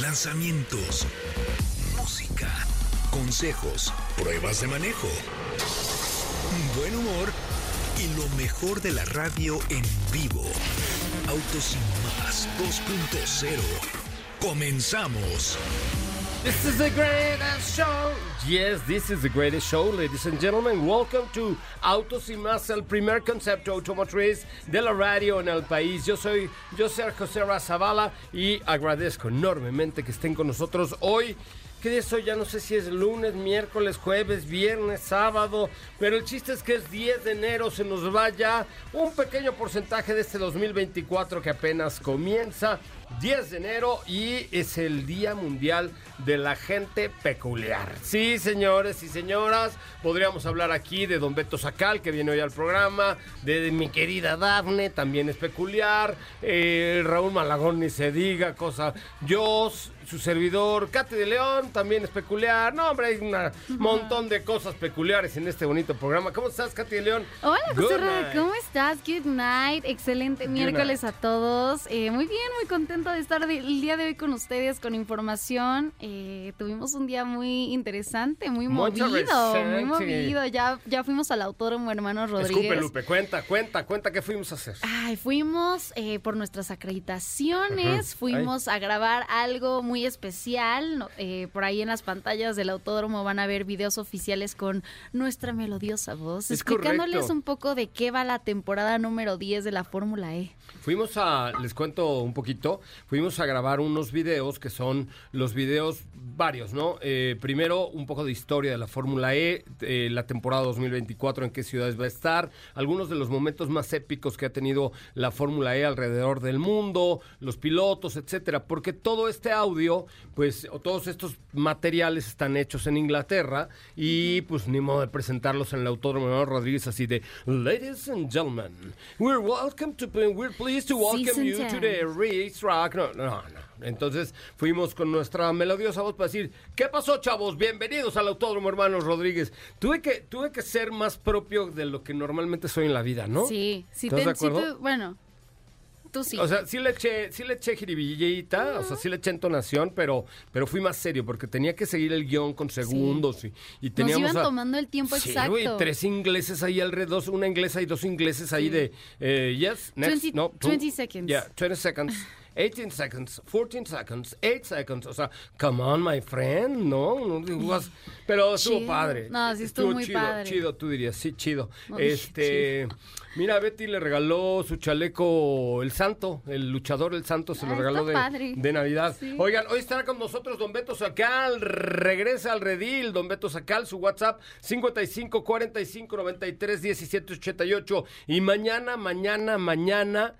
lanzamientos, música, consejos, pruebas de manejo, buen humor y lo mejor de la radio en vivo. Autos y más 2.0. Comenzamos. This is the greatest show. Yes, this is the greatest show, ladies and gentlemen. Welcome to Autos y Más, el primer concepto automotriz de la radio en el país. Yo soy, soy José Razabala y agradezco enormemente que estén con nosotros hoy. Que de eso ya no sé si es lunes, miércoles, jueves, viernes, sábado, pero el chiste es que es 10 de enero, se nos va ya un pequeño porcentaje de este 2024 que apenas comienza. 10 de enero y es el Día Mundial de la Gente Peculiar. Sí, señores y señoras, podríamos hablar aquí de Don Beto Sacal, que viene hoy al programa, de, mi querida Dafne, también es peculiar, eh, Raúl Malagón ni se diga, cosa, yo, su servidor, Katy de León, también es peculiar. No, hombre, hay un montón de cosas peculiares en este bonito programa. ¿Cómo estás, Katy de León? Hola, José ¿cómo estás? Good night, excelente miércoles a todos. Eh, muy bien, muy contento de estar el día de hoy con ustedes con información. Eh, tuvimos un día muy interesante, muy movido, muy movido. Ya, ya fuimos al autódromo hermano Rodríguez. Escupe, Lupe, cuenta, cuenta, cuenta qué fuimos a hacer. Ay, fuimos eh, por nuestras acreditaciones, fuimos a grabar algo muy especial. Eh, por ahí en las pantallas del autódromo van a ver videos oficiales con nuestra melodiosa voz, explicándoles un poco de qué va la temporada número 10 de la Fórmula E. Fuimos a, les cuento un poquito, fuimos a grabar unos videos que son los videos varios, ¿no? Eh, primero, un poco de historia de la Fórmula E, eh, la temporada 2024, en qué ciudades va a estar, algunos de los momentos más épicos que ha tenido la Fórmula E alrededor del mundo, los pilotos, etcétera, porque todo este audio, pues, o todos estos materiales están hechos en Inglaterra y, pues, ni modo de presentarlos en el Autódromo de Rodríguez así de, Ladies and gentlemen, we're welcome to, we're pleased to welcome you to the racetrack. No, no, no. Entonces fuimos con nuestra melodiosa voz para decir, ¿qué pasó, chavos? Bienvenidos al Autódromo Hermanos Rodríguez. Tuve que, tuve que ser más propio de lo que normalmente soy en la vida, ¿no? Sí, sí, te, de acuerdo? bueno, tú sí. O sea, sí le eché, sí le eché jiribillita, o sea, sí le eché entonación, pero, pero fui más serio porque tenía que seguir el guion con segundos y, y teníamos... Nos iban tomando el tiempo sí, exacto. Y tres ingleses ahí alrededor, una inglesa y dos ingleses ahí de, eh, yes, next, 20, no, 20 seconds. Yeah, 20 seconds. 18 seconds, 14 seconds, 8 seconds. O sea, come on, my friend, ¿no? pero estuvo padre. No, sí estuvo, muy chido, padre. Chido, tú dirías, sí, chido. este, mira, Betty le regaló su chaleco el Santo, el luchador el Santo se lo regaló de, de, Navidad. Oigan, hoy estará con nosotros Don Beto Sacal, regresa al redil, Don Beto Sacal, su WhatsApp 55 45 93 17 88 y mañana, mañana, mañana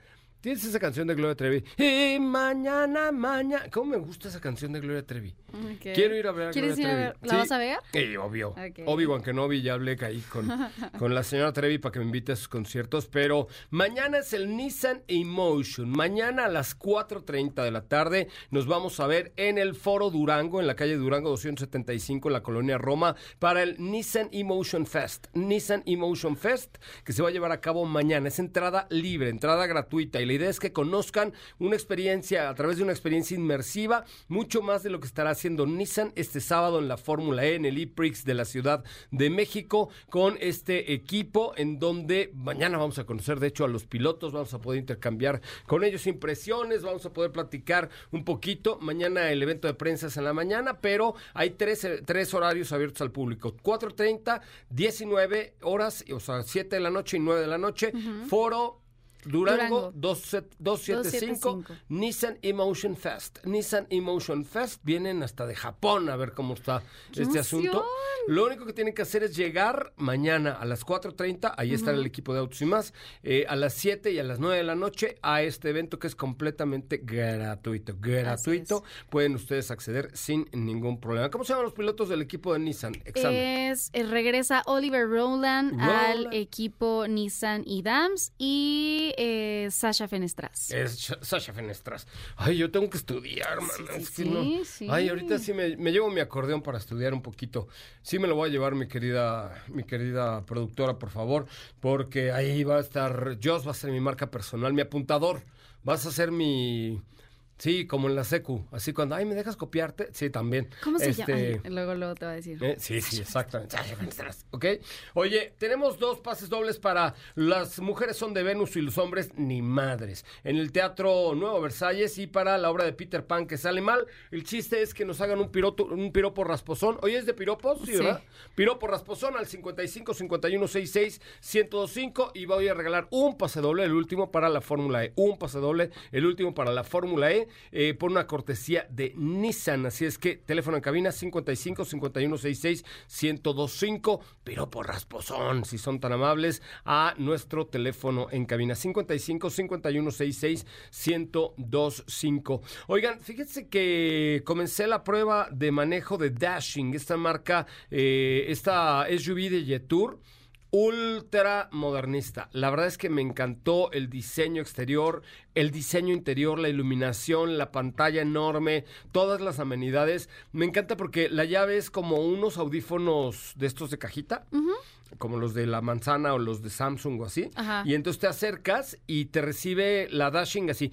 Tienes esa canción de Gloria Trevi. Y mañana, mañana. ¿Cómo me gusta esa canción de Gloria Trevi? Quiero ir a ver a Gloria Trevi. A ¿La vas a ver? Sí, obvio. Okay. Obvio, aunque no vi, ya hablé ahí con, con la señora Trevi para que me invite a sus conciertos. Pero mañana es el Nissan Emotion. Mañana a las 4.30 de la tarde nos vamos a ver en el Foro Durango, en la calle Durango 275, en la colonia Roma, para el Nissan Emotion Fest. Nissan Emotion Fest, que se va a llevar a cabo mañana. Es entrada libre, entrada gratuita. Y la La idea es que conozcan una experiencia a través de una experiencia inmersiva, mucho más de lo que estará haciendo Nissan este sábado en la Fórmula E, en el E-Prix de la Ciudad de México, con este equipo en donde mañana vamos a conocer, de hecho, a los pilotos, vamos a poder intercambiar con ellos impresiones, vamos a poder platicar un poquito. Mañana el evento de prensa es en la mañana, pero hay tres, tres horarios abiertos al público. 4.30, 19 horas, o sea, 7 de la noche y 9 de la noche. Foro Durango, Durango. 275, Nissan Emotion Fest. Nissan Emotion Fest vienen hasta de Japón a ver cómo está ¡Qué este emoción! asunto. Lo único que tienen que hacer es llegar mañana a las 4.30, ahí está el equipo de Autos y más, eh, a las 7 y a las 9 de la noche a este evento que es completamente gratuito. Gratuito. Pueden ustedes acceder sin ningún problema. ¿Cómo se llaman los pilotos del equipo de Nissan? Examen. Es, eh, regresa Oliver Rowland, al Rowland. equipo Nissan y Dams y eh, Sasha Fenestras. Es Sh- Sasha Fenestras. Ay, yo tengo que estudiar, man. Sí, Es sí, que no- sí, sí. Ay, ahorita sí me, me llevo mi acordeón para estudiar un poquito. Sí me lo voy a llevar, mi querida, mi querida productora, por favor, porque ahí va a estar, Joss va a ser mi marca personal, mi apuntador. Vas a ser mi... Sí, como en la secu. Así cuando, ay, ¿me dejas copiarte? Sí, también. ¿Cómo se Este, llama? Luego, luego te va a decir. eh, Sí, sí, exactamente. ¿Ok? Oye, tenemos dos pases dobles para las mujeres son de Venus y los hombres ni madres. En el Teatro Nuevo Versalles y para la obra de Peter Pan que sale mal. El chiste es que nos hagan un piropo, un piropo rasposón. Oye, ¿es de piropos? Sí, Sí. ¿verdad? Piropo rasposón al 55 51 66 1025 y voy a regalar un pase doble, el último para la Fórmula E. Un pase doble, el último para la Fórmula E eh, por una cortesía de Nissan. Así es que teléfono en cabina 55 51 66 1025. Piropo rasposón, si son tan amables, a nuestro teléfono en cabina 55 51 66 1025. Oigan, fíjense que comencé la prueba de manejo de Dashing, esta marca, eh, esta SUV de Jetour ultra modernista. La verdad es que me encantó el diseño exterior, el diseño interior, la iluminación, la pantalla enorme, todas las amenidades. Me encanta porque la llave es como unos audífonos de estos de cajita. Como los de la manzana o los de Samsung o así. Ajá. Y entonces te acercas y te recibe la dashing así.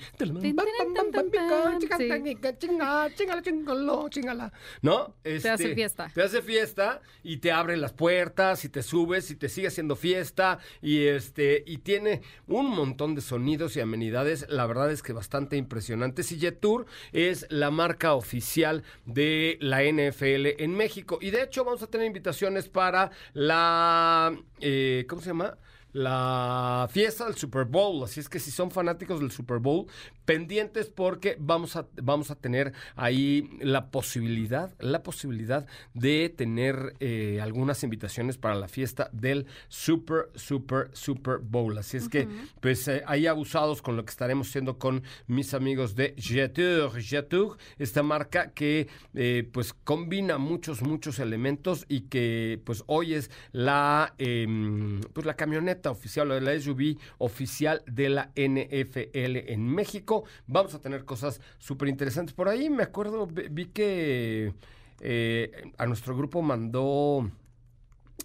¿No? Te hace Este, fiesta. Te hace fiesta y te abre las puertas y te subes y te sigue haciendo fiesta y este y tiene un montón de sonidos y amenidades, la verdad es que bastante impresionantes y Jetour es la marca oficial de la NFL en México y de hecho vamos a tener invitaciones para la eh, ¿cómo se llama? La fiesta del Super Bowl. Así es que si son fanáticos del Super Bowl, pendientes porque vamos a, vamos a tener ahí la posibilidad, la posibilidad de tener eh, algunas invitaciones para la fiesta del Super, Super, Super Bowl. Así es que, pues, eh, ahí abusados con lo que estaremos haciendo con mis amigos de Jetour. Jetour, esta marca que, eh, pues, combina muchos, muchos elementos y que, pues, hoy es la, em, pues, la camioneta oficial, la SUV oficial de la NFL en México. Vamos a tener cosas súper interesantes por ahí. Me acuerdo, vi que eh, a nuestro grupo mandó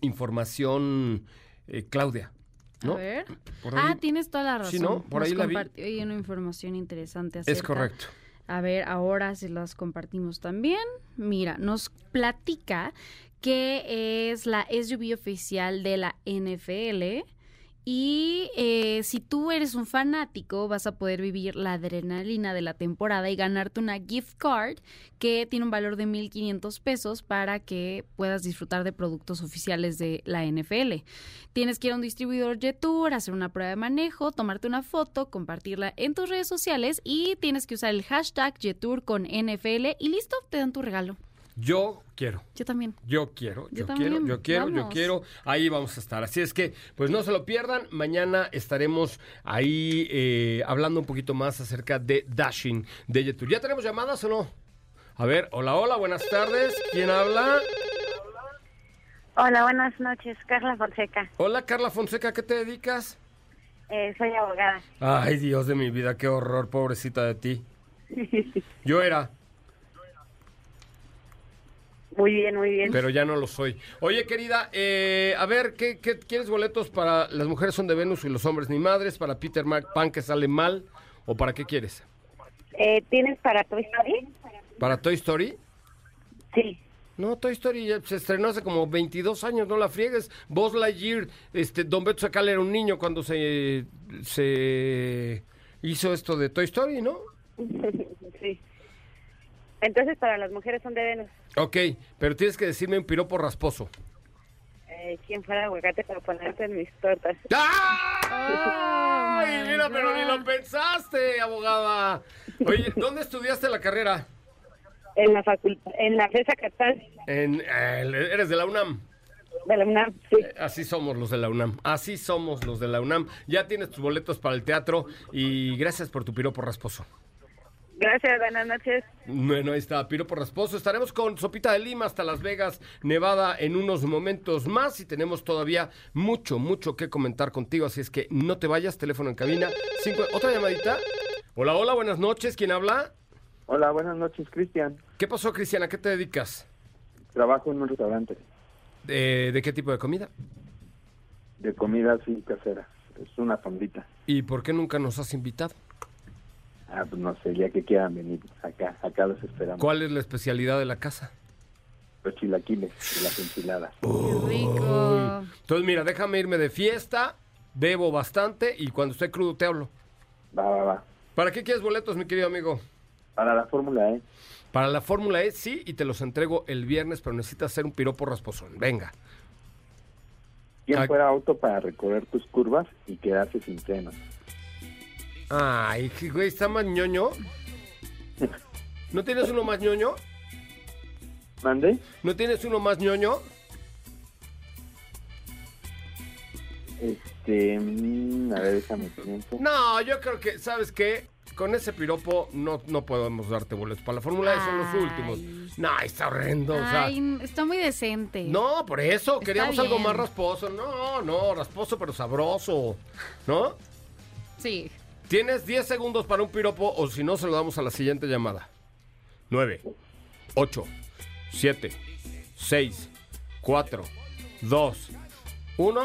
información eh, Claudia. ¿no? A ver. Por ahí- Ah, tienes toda la razón. Sí, ¿no? Por Nos ahí la vi. compartió ahí una información interesante es acerca correcto. A ver, ahora se las compartimos también. Mira, nos platica que es la SUV oficial de la NFL. Y eh, si tú eres un fanático, vas a poder vivir la adrenalina de la temporada y ganarte una gift card que tiene un valor de 1.500 pesos para que puedas disfrutar de productos oficiales de la NFL. Tienes que ir a un distribuidor Jetour, hacer una prueba de manejo, tomarte una foto, compartirla en tus redes sociales y tienes que usar el hashtag Jetour con NFL y listo, te dan tu regalo. Yo quiero. Yo también. Yo quiero, yo, Yo quiero, yo quiero, yo quiero. Ahí vamos a estar. Así es que, pues no se lo pierdan. Mañana estaremos ahí eh, hablando un poquito más acerca de Dashing de Jetour. ¿Ya tenemos llamadas o no? A ver, hola, hola, buenas tardes. ¿Quién habla? Hola, buenas noches. Carla Fonseca. Hola, Carla Fonseca, ¿a qué te dedicas? Eh, soy abogada. Ay, Dios de mi vida, qué horror, pobrecita de ti. Yo era, Muy bien, muy bien. pero ya no lo soy. Oye, querida, eh, a ver, ¿qué, qué- quieres boletos para las mujeres son de Venus y los hombres ni madres? Para Peter Mark Pan que sale mal ¿O para qué quieres? Eh, ¿Tienes para Toy Story? ¿Para Toy Story? Sí. No, Toy Story ya se estrenó hace como 22 años, no la friegues. Buzz Lightyear, este, Don Beto Sacal era un niño cuando se, se hizo esto de Toy Story, ¿no? sí. Entonces, para las mujeres son de Venus. Ok, pero tienes que decirme un piropo rasposo. Eh, ¿Quién fuera aguacate para ponerte en mis tortas? ¡Ah! ¡Ay, my mira, pero ni lo pensaste, abogada! Oye, ¿dónde estudiaste la carrera? En la facultad, en la FESA Catal En, eh, ¿Eres de la UNAM? de la UNAM. Sí. Eh, Así somos los de la UNAM. Así somos los de la UNAM. Ya tienes tus boletos para el teatro y gracias por tu piropo rasposo. Gracias, buenas noches. Bueno, ahí está, piropo rasposo. Estaremos con Sopita de Lima hasta Las Vegas, Nevada, en unos momentos más y tenemos todavía mucho, mucho que comentar contigo. Así es que no te vayas, teléfono en cabina. Cinco- ¿Otra llamadita? Hola, hola, buenas noches. ¿Quién habla? Hola, buenas noches, Cristian. ¿Qué pasó, Cristiana? ¿A qué te dedicas? Trabajo en un restaurante ¿De, de qué tipo de comida? de comida así casera. Es una fondita. ¿Y por qué nunca nos has invitado? Ah, pues no sé, ya que quieran venir acá, acá los esperamos. ¿Cuál es la especialidad de la casa? Los chilaquiles y las enchiladas. Qué rico. Entonces, mira, déjame irme de fiesta, bebo bastante y cuando esté crudo te hablo. Va, va, va. ¿Para qué quieres boletos, mi querido amigo? Para la Fórmula E, Para la Fórmula E, sí, y te los entrego el viernes, pero necesitas hacer un piropo rasposón. Venga. ¿quién fuera auto para recorrer tus curvas y quedarse sin frenos? Ay, qué güey, está más ñoño. ¿No tienes uno más ñoño? ¿Mande? ¿No tienes uno más ñoño? Este, mm, a ver, déjame pienso. No, yo creo que, ¿sabes qué? Con ese piropo no, no podemos darte boletos. Para la Fórmula E son los Ay. últimos. No, está horrendo. o sea, Ay, está muy decente. No, por eso, queríamos algo bien. más rasposo. No, no, rasposo pero sabroso. ¿No? Sí. Tienes 10 segundos para un piropo o si no se lo damos a la siguiente llamada. 9, 8, 7, 6, 4, 2, 1.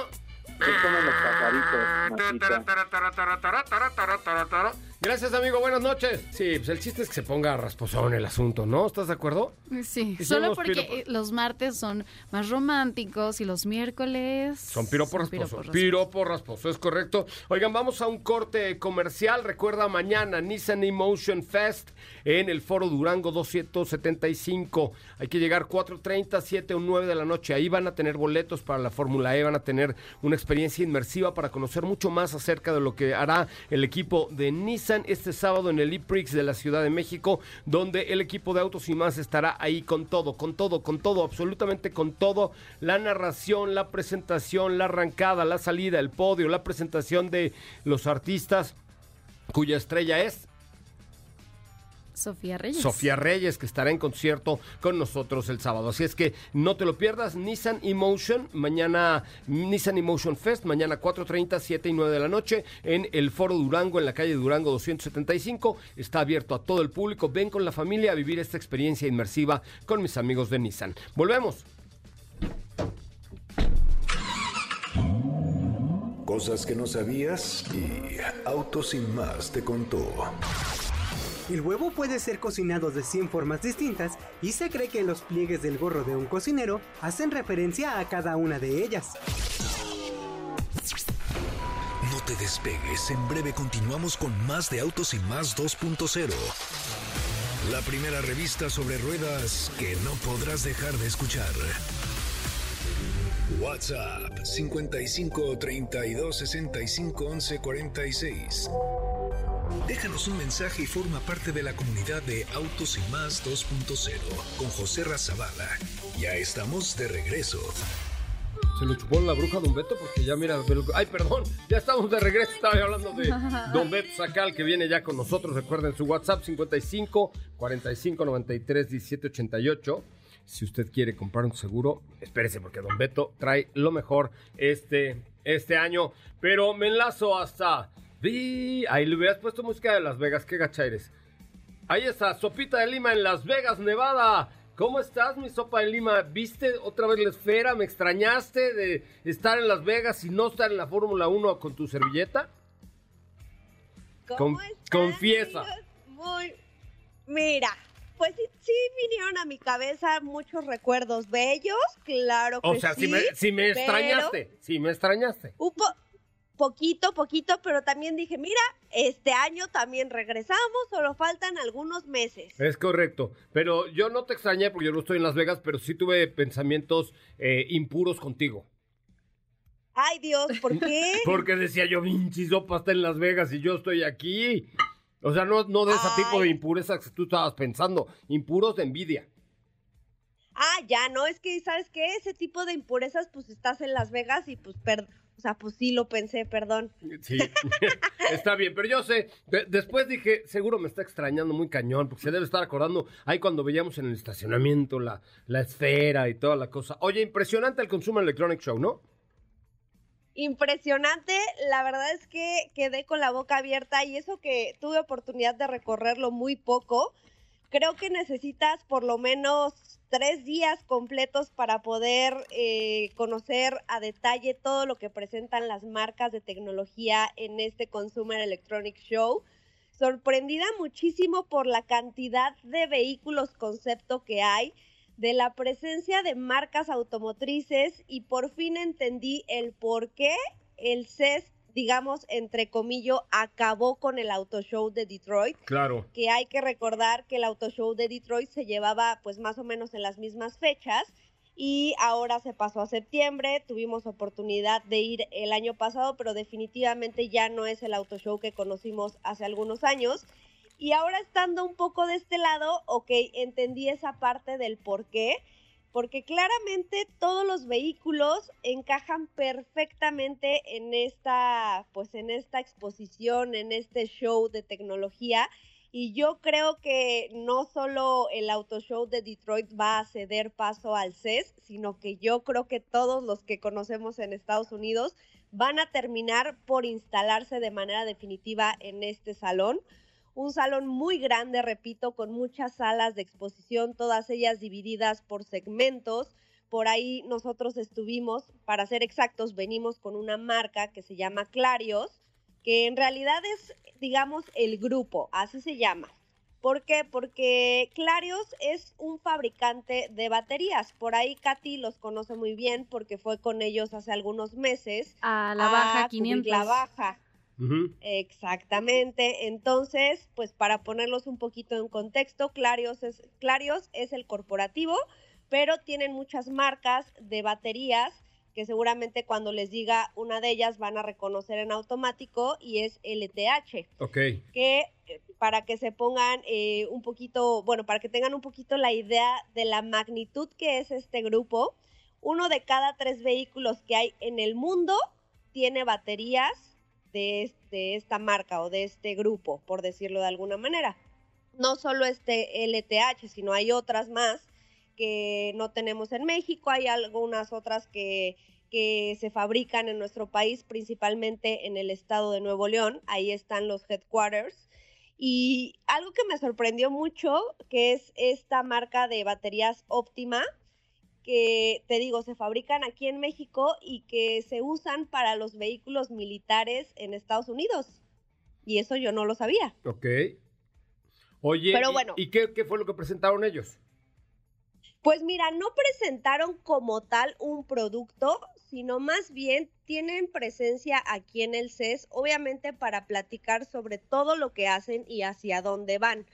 Gracias, amigo. Buenas noches. Sí, pues el chiste es que se ponga rasposón el asunto, ¿no? ¿Estás de acuerdo? Sí, solo porque piropos. los martes son más románticos y los miércoles Son piropo rasposo. Piropo rasposo, es correcto. Oigan, vamos a un corte comercial. Recuerda mañana Nissan Emotion Fest en el Foro Durango 275. Hay que llegar 4.30, 7 o 9 de la noche. Ahí van a tener boletos para la Fórmula E, van a tener una experiencia inmersiva para conocer mucho más acerca de lo que hará el equipo de Nissan este sábado en el E-Prix de la Ciudad de México, donde el equipo de Autos y más estará ahí con todo, con todo, con todo, absolutamente con todo. La narración, la presentación, la arrancada, la salida, el podio, la presentación de los artistas cuya estrella es Sofía Reyes. Sofía Reyes, que estará en concierto con nosotros el sábado. Así es que no te lo pierdas, Nissan Emotion, mañana Nissan Emotion Fest, mañana 4.30, 7 y 9 de la noche en el Foro Durango, en la calle Durango 275. Está abierto a todo el público. Ven con la familia a vivir esta experiencia inmersiva con mis amigos de Nissan. Volvemos. Cosas que no sabías y Auto Sin Más te contó. El huevo puede ser cocinado de 100 formas distintas y se cree que los pliegues del gorro de un cocinero hacen referencia a cada una de ellas. No te despegues, en breve continuamos con más de Autos y Más 2.0. La primera revista sobre ruedas que no podrás dejar de escuchar. WhatsApp 55 32 65 11 46. Déjanos un mensaje y forma parte de la comunidad de Autos y Más 2.0 con José Razabala. Ya estamos de regreso. Se lo chupó la bruja Don Beto porque ya mira... lo Ay, perdón, ya estamos de regreso. Estaba hablando de Don Beto Sacal que viene ya con nosotros. Recuerden su WhatsApp 55 45 93 17 88. Si usted quiere comprar un seguro, espérese porque Don Beto trae lo mejor este, este año. Pero me enlazo hasta... Vi- Ahí le hubieras puesto música de Las Vegas. Qué gacha eres. Ahí está, Sopita de Lima en Las Vegas, Nevada. ¿Cómo estás, mi sopa de Lima? ¿Viste otra vez la esfera? ¿Me extrañaste de estar en Las Vegas y no estar en la Fórmula 1 con tu servilleta? ¿Cómo Con- están, confiesa. amigos? Muy. Mira, pues sí, sí vinieron a mi cabeza muchos recuerdos bellos, claro que O sea, sí. si me, si me pero extrañaste, si me extrañaste. Un po- poquito, poquito, pero también dije, mira, este año también regresamos, solo faltan algunos meses. Es correcto, pero yo no te extrañé porque yo no estoy en Las Vegas, pero sí tuve pensamientos eh, impuros contigo. Ay, Dios, ¿por qué? Porque decía yo, Vinci Sopa está en Las Vegas y yo estoy aquí. O sea, no, no de ese tipo de impurezas que tú estabas pensando, impuros de envidia. Ah, ya, no, es que, ¿sabes qué? Ese tipo de impurezas, pues estás en Las Vegas y pues, per- o sea, pues sí lo pensé, perdón. Sí, está bien, pero yo sé, de- después dije, seguro me está extrañando muy cañón, porque se debe estar acordando ahí cuando veíamos en el estacionamiento la, la esfera y toda la cosa. Oye, impresionante el Consumer Electronic Show, ¿no? Impresionante, la verdad es que quedé con la boca abierta y eso que tuve oportunidad de recorrerlo muy poco, creo que necesitas por lo menos tres días completos para poder eh, conocer a detalle todo lo que presentan las marcas de tecnología en este Consumer Electronic Show. Sorprendida muchísimo por la cantidad de vehículos concepto que hay de la presencia de marcas automotrices y por fin entendí el por qué el CES, digamos, entre comillas, acabó con el Auto Show de Detroit Claro. que hay que recordar que el Auto Show de Detroit se llevaba pues más o menos en las mismas fechas y ahora se pasó a septiembre, tuvimos oportunidad de ir el año pasado, pero definitivamente ya no es el Auto Show que conocimos hace algunos años. Y ahora estando un poco de este lado, ok, entendí esa parte del por qué, porque claramente todos los vehículos encajan perfectamente en esta, pues en esta exposición, en este show de tecnología. Y yo creo que no solo el Auto Show de Detroit va a ceder paso al CES, sino que yo creo que todos los que conocemos en Estados Unidos van a terminar por instalarse de manera definitiva en este salón. Un salón muy grande, repito, con muchas salas de exposición, todas ellas divididas por segmentos. Por ahí nosotros estuvimos, para ser exactos, venimos con una marca que se llama Clarios, que en realidad es, digamos, el grupo, así se llama. ¿Por qué? Porque Clarios es un fabricante de baterías. Por ahí Katy los conoce muy bien porque fue con ellos hace algunos meses. A la baja a cubrir 500. La baja. Exactamente. Entonces, pues para ponerlos un poquito en contexto, Clarios es, Clarios es el corporativo, pero tienen muchas marcas de baterías que seguramente cuando les diga una de ellas van a reconocer en automático y es LTH Ok. que eh, para que se pongan eh, un poquito, bueno, para que tengan un poquito la idea de la magnitud que es este grupo, uno de cada tres vehículos que hay en el mundo tiene baterías de, es- de esta marca o de este grupo, por decirlo de alguna manera. No solo este LTH, sino hay otras más que no tenemos en México, hay algunas otras que, que se fabrican en nuestro país, principalmente en el estado de Nuevo León, ahí están los headquarters. Y algo que me sorprendió mucho, que es esta marca de baterías óptima, que te digo, se fabrican aquí en México y que se usan para los vehículos militares en Estados Unidos. Y eso yo no lo sabía. Ok. Oye, Pero ¿y- bueno. ¿y qué, qué fue lo que presentaron ellos? Pues mira, no presentaron como tal un producto, sino más bien tienen presencia aquí en el CES, obviamente para platicar sobre todo lo que hacen y hacia dónde van.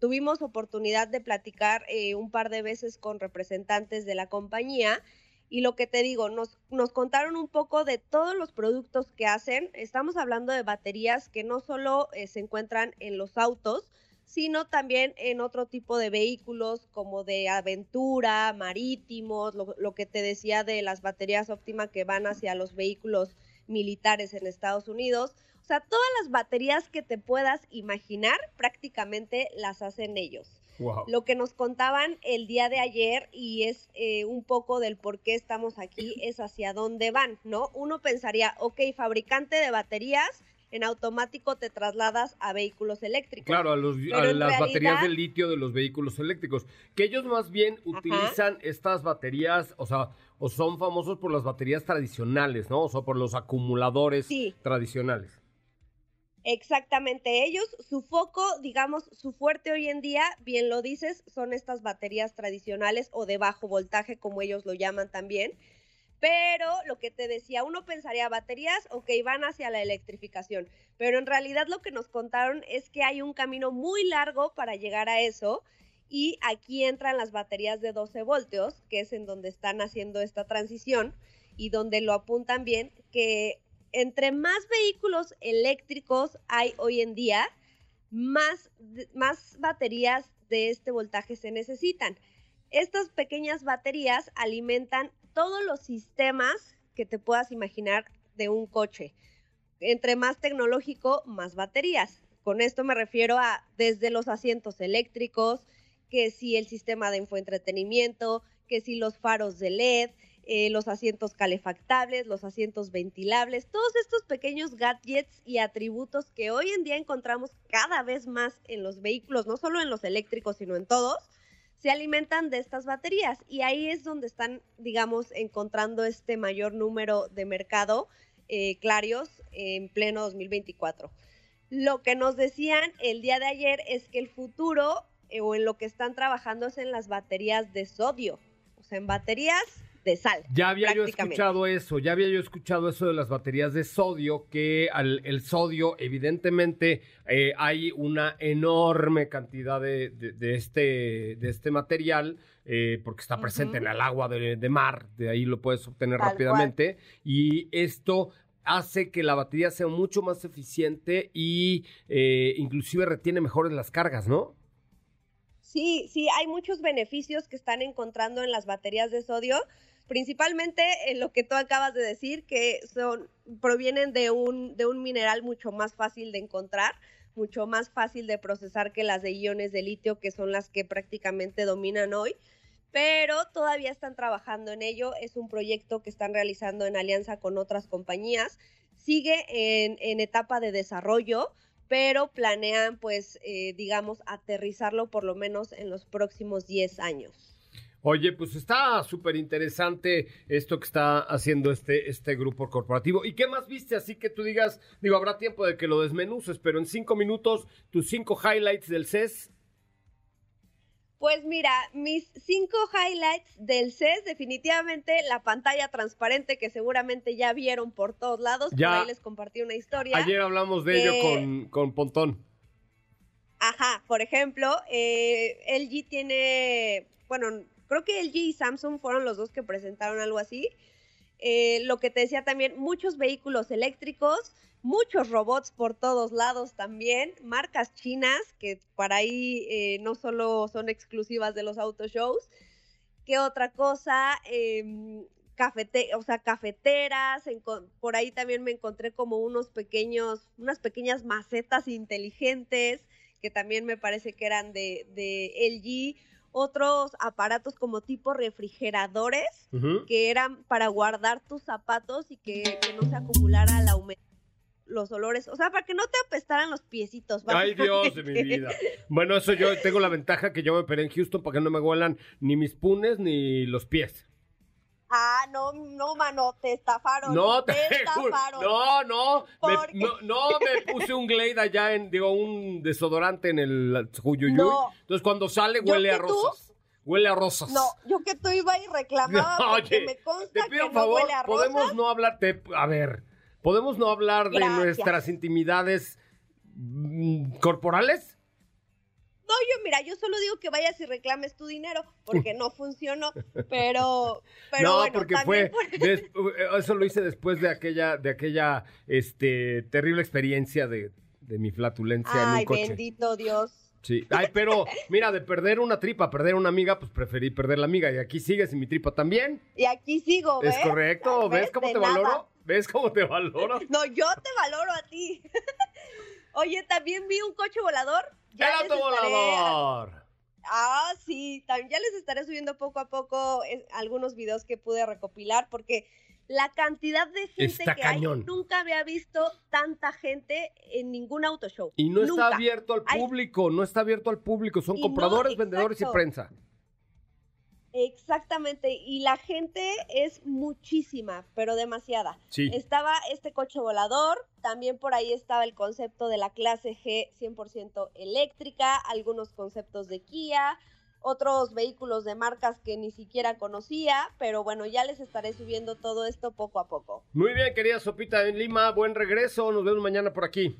Tuvimos oportunidad de platicar eh, un par de veces con representantes de la compañía y lo que te digo, nos, nos contaron un poco de todos los productos que hacen. Estamos hablando de baterías que no solo eh, se encuentran en los autos, sino también en otro tipo de vehículos como de aventura, marítimos, lo, lo que te decía de las baterías óptimas que van hacia los vehículos militares en Estados Unidos. O sea, todas las baterías que te puedas imaginar prácticamente las hacen ellos. Wow. Lo que nos contaban el día de ayer y es eh, un poco del por qué estamos aquí, es hacia dónde van, ¿no? Uno pensaría, ok, fabricante de baterías, en automático te trasladas a vehículos eléctricos. Claro, a, los- a las baterías de litio de los vehículos eléctricos. Que ellos más bien utilizan estas baterías, o sea, o son famosos por las baterías tradicionales, ¿no? O sea, por los acumuladores Sí. tradicionales. Exactamente, ellos, su foco, digamos, su fuerte hoy en día, bien lo dices, son estas baterías tradicionales o de bajo voltaje, como ellos lo llaman también. Pero lo que te decía, uno pensaría baterías, ok, van hacia la electrificación, pero en realidad lo que nos contaron es que hay un camino muy largo para llegar a eso y aquí entran las baterías de 12 voltios, que es en donde están haciendo esta transición y donde lo apuntan bien, que entre más vehículos eléctricos hay hoy en día, más, más baterías de este voltaje se necesitan. Estas pequeñas baterías alimentan todos los sistemas que te puedas imaginar de un coche. Entre más tecnológico, más baterías. Con esto me refiero a desde los asientos eléctricos, que si el sistema de infoentretenimiento, que si los faros de LED, eh, los asientos calefactables, los asientos ventilables, todos estos pequeños gadgets y atributos que hoy en día encontramos cada vez más en los vehículos, no solo en los eléctricos, sino en todos, se alimentan de estas baterías y ahí es donde están, digamos, encontrando este mayor número de mercado eh, clarios en pleno 2024. Lo que nos decían el día de ayer es que el futuro eh, o en lo que están trabajando es en las baterías de sodio, o sea, en baterías de sal. Ya había yo escuchado eso, ya había yo escuchado eso de las baterías de sodio, que al, el sodio, evidentemente, eh, hay una enorme cantidad de, este, de este material, eh, porque está presente en el agua de, mar, de ahí lo puedes obtener rápidamente, y esto hace que la batería sea mucho más eficiente y eh, inclusive retiene mejores las cargas, ¿no? Sí, sí, hay muchos beneficios que están encontrando en las baterías de sodio principalmente en lo que tú acabas de decir, que son, provienen de un, de un mineral mucho más fácil de encontrar, mucho más fácil de procesar que las de iones de litio, que son las que prácticamente dominan hoy. Pero todavía están trabajando en ello. Es un proyecto que están realizando en alianza con otras compañías. Sigue en, en etapa de desarrollo, pero planean, pues, eh, digamos, aterrizarlo por lo menos en los próximos 10 años. Oye, pues está súper interesante esto que está haciendo este, este grupo corporativo. ¿Y qué más viste? Así que tú digas, digo, habrá tiempo de que lo desmenuces, pero en cinco minutos, tus cinco highlights del CES. Pues mira, mis cinco highlights del CES, definitivamente la pantalla transparente que seguramente ya vieron por todos lados. Ya. Por ahí les compartí una historia. Ayer hablamos de ello con, con Pontón. Ajá, por ejemplo, eh, LG tiene, bueno, Creo que LG y Samsung fueron los dos que presentaron algo así. Eh, lo que te decía también, muchos vehículos eléctricos, muchos robots por todos lados también, marcas chinas que para ahí eh, no solo son exclusivas de los auto shows. ¿Qué otra cosa? Em, cafete, o sea, cafeteras, por ahí también me encontré como unos pequeños, unas pequeñas macetas inteligentes que también me parece que eran de, de LG otros aparatos como tipo refrigeradores que eran para guardar tus zapatos y que, no se acumulara la humedad los olores, o sea, para que no te apestaran los piecitos. Ay, Dios de mi vida. Bueno, eso yo tengo la ventaja que yo me operé en Houston para que no me huelan ni mis punes ni los pies. Ah, no, no, mano, te estafaron. No, te, estafaron. No, no, me, no, me puse un Glade allá en, digo, un desodorante en el Juyuyuy. Entonces cuando sale huele a rosas. huele a rosas. No, yo que tú iba y reclamaba porque me consta que no huele a rosas. Podemos no hablar, a ver, podemos no hablar de nuestras intimidades mm, corporales. Yo mira, yo solo digo que vayas y reclames tu dinero porque no funcionó, pero, pero no, porque fue eso lo hice después de aquella de aquella este terrible experiencia de, mi flatulencia en un coche. Ay, bendito Dios. Sí. Ay, pero mira, de perder una tripa, perder una amiga, pues preferí perder la amiga y aquí sigues y mi tripa también. Y aquí sigo, ¿ves? Es correcto, ¿ves, cómo te valoro? ¿Ves cómo te valoro? No, yo te valoro a ti. Oye, también vi un coche volador ¡El autovolador! Ah, sí, también ya les estaré subiendo poco a poco eh, algunos videos que pude recopilar porque la cantidad de gente que hay, nunca había visto tanta gente en ningún auto show. Y no está abierto al público, no está abierto al público, son compradores, vendedores y prensa. Exactamente, y la gente es muchísima, pero demasiada. Sí. Estaba este coche volador, también por ahí estaba el concepto de la clase G 100% eléctrica, algunos conceptos de Kia, otros vehículos de marcas que ni siquiera conocía, pero bueno, ya les estaré subiendo todo esto poco a poco. Muy bien, querida Sopita en Lima, buen regreso, nos vemos mañana por aquí.